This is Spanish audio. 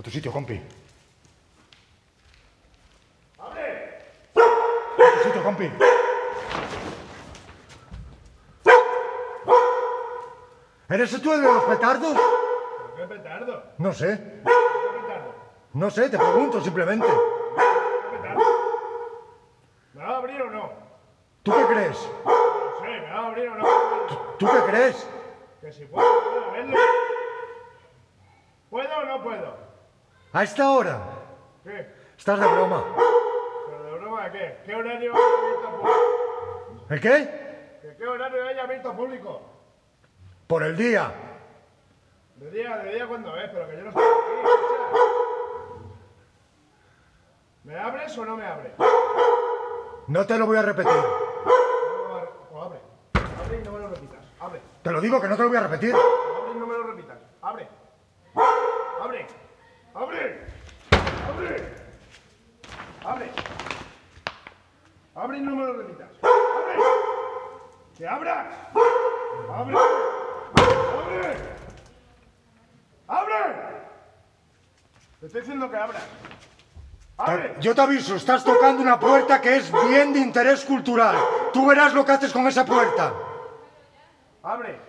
A tu sitio, compi. ¡Abre! A tu sitio, compi. ¿Eres tú el de los petardos? ¿Pero qué petardo? No sé. ¿Qué petardo? No sé, te pregunto simplemente. ¿Qué petardo? ¿Me va a abrir o no? ¿Tú qué crees? No sé, ¿me va a abrir o no? ¿Tú qué crees? Que si puedo, puedo verlo. ¿Puedo o no puedo? ¿A esta hora? ¿Qué? Estás de broma. ¿Pero de broma de qué? ¿Qué horario hay abierto público? ¿El qué? ¿Que ¿Qué horario hay abierto público? Por el día. De día, de día cuando es, pero que yo no estoy aquí. ¿Me abres o no me abres? No te lo voy a repetir. No Pues abre. Abre y no me lo repitas. Abre. Te lo digo que no te lo voy a repetir. Abre y no me lo repitas. Abre. Abre. Abre. Abre. Abre. Abre y no me lo repitas. Abre. Que abras. Abre. Abre. Abre. Te estoy diciendo que abras. Abre. Yo te aviso, estás tocando una puerta que es bien de interés cultural. Tú verás lo que haces con esa puerta. Abre.